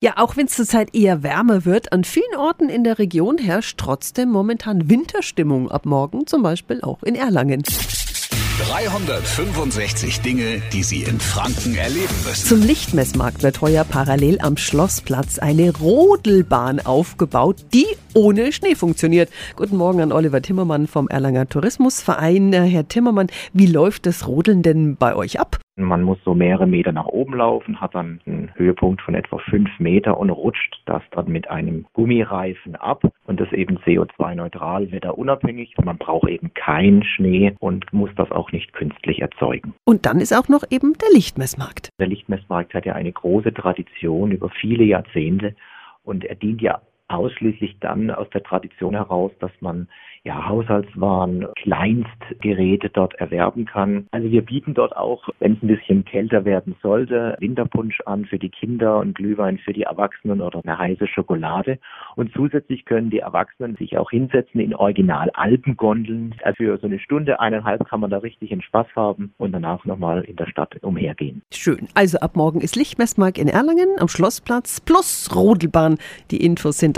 Ja, auch wenn es zurzeit eher wärmer wird, an vielen Orten in der Region herrscht trotzdem momentan Winterstimmung ab morgen, zum Beispiel auch in Erlangen. 365 Dinge, die Sie in Franken erleben müssen. Zum Lichtmessmarkt wird heuer parallel am Schlossplatz eine Rodelbahn aufgebaut, die ohne Schnee funktioniert. Guten Morgen an Oliver Timmermann vom Erlanger Tourismusverein. Herr Timmermann, wie läuft das Rodeln denn bei euch ab? Man muss so mehrere Meter nach oben laufen, hat dann einen Höhepunkt von etwa fünf Meter und rutscht das dann mit einem Gummireifen ab und das eben CO2-neutral, wetterunabhängig. Man braucht eben keinen Schnee und muss das auch nicht künstlich erzeugen. Und dann ist auch noch eben der Lichtmessmarkt. Der Lichtmessmarkt hat ja eine große Tradition über viele Jahrzehnte und er dient ja ausschließlich dann aus der Tradition heraus, dass man ja, Haushaltswaren, Kleinstgeräte dort erwerben kann. Also wir bieten dort auch, wenn es ein bisschen kälter werden sollte, Winterpunsch an für die Kinder und Glühwein für die Erwachsenen oder eine heiße Schokolade. Und zusätzlich können die Erwachsenen sich auch hinsetzen in Original Alpengondeln. Also für so eine Stunde, eineinhalb kann man da richtig einen Spaß haben und danach nochmal in der Stadt umhergehen. Schön. Also ab morgen ist Lichtmessmark in Erlangen am Schlossplatz plus Rodelbahn. Die Infos sind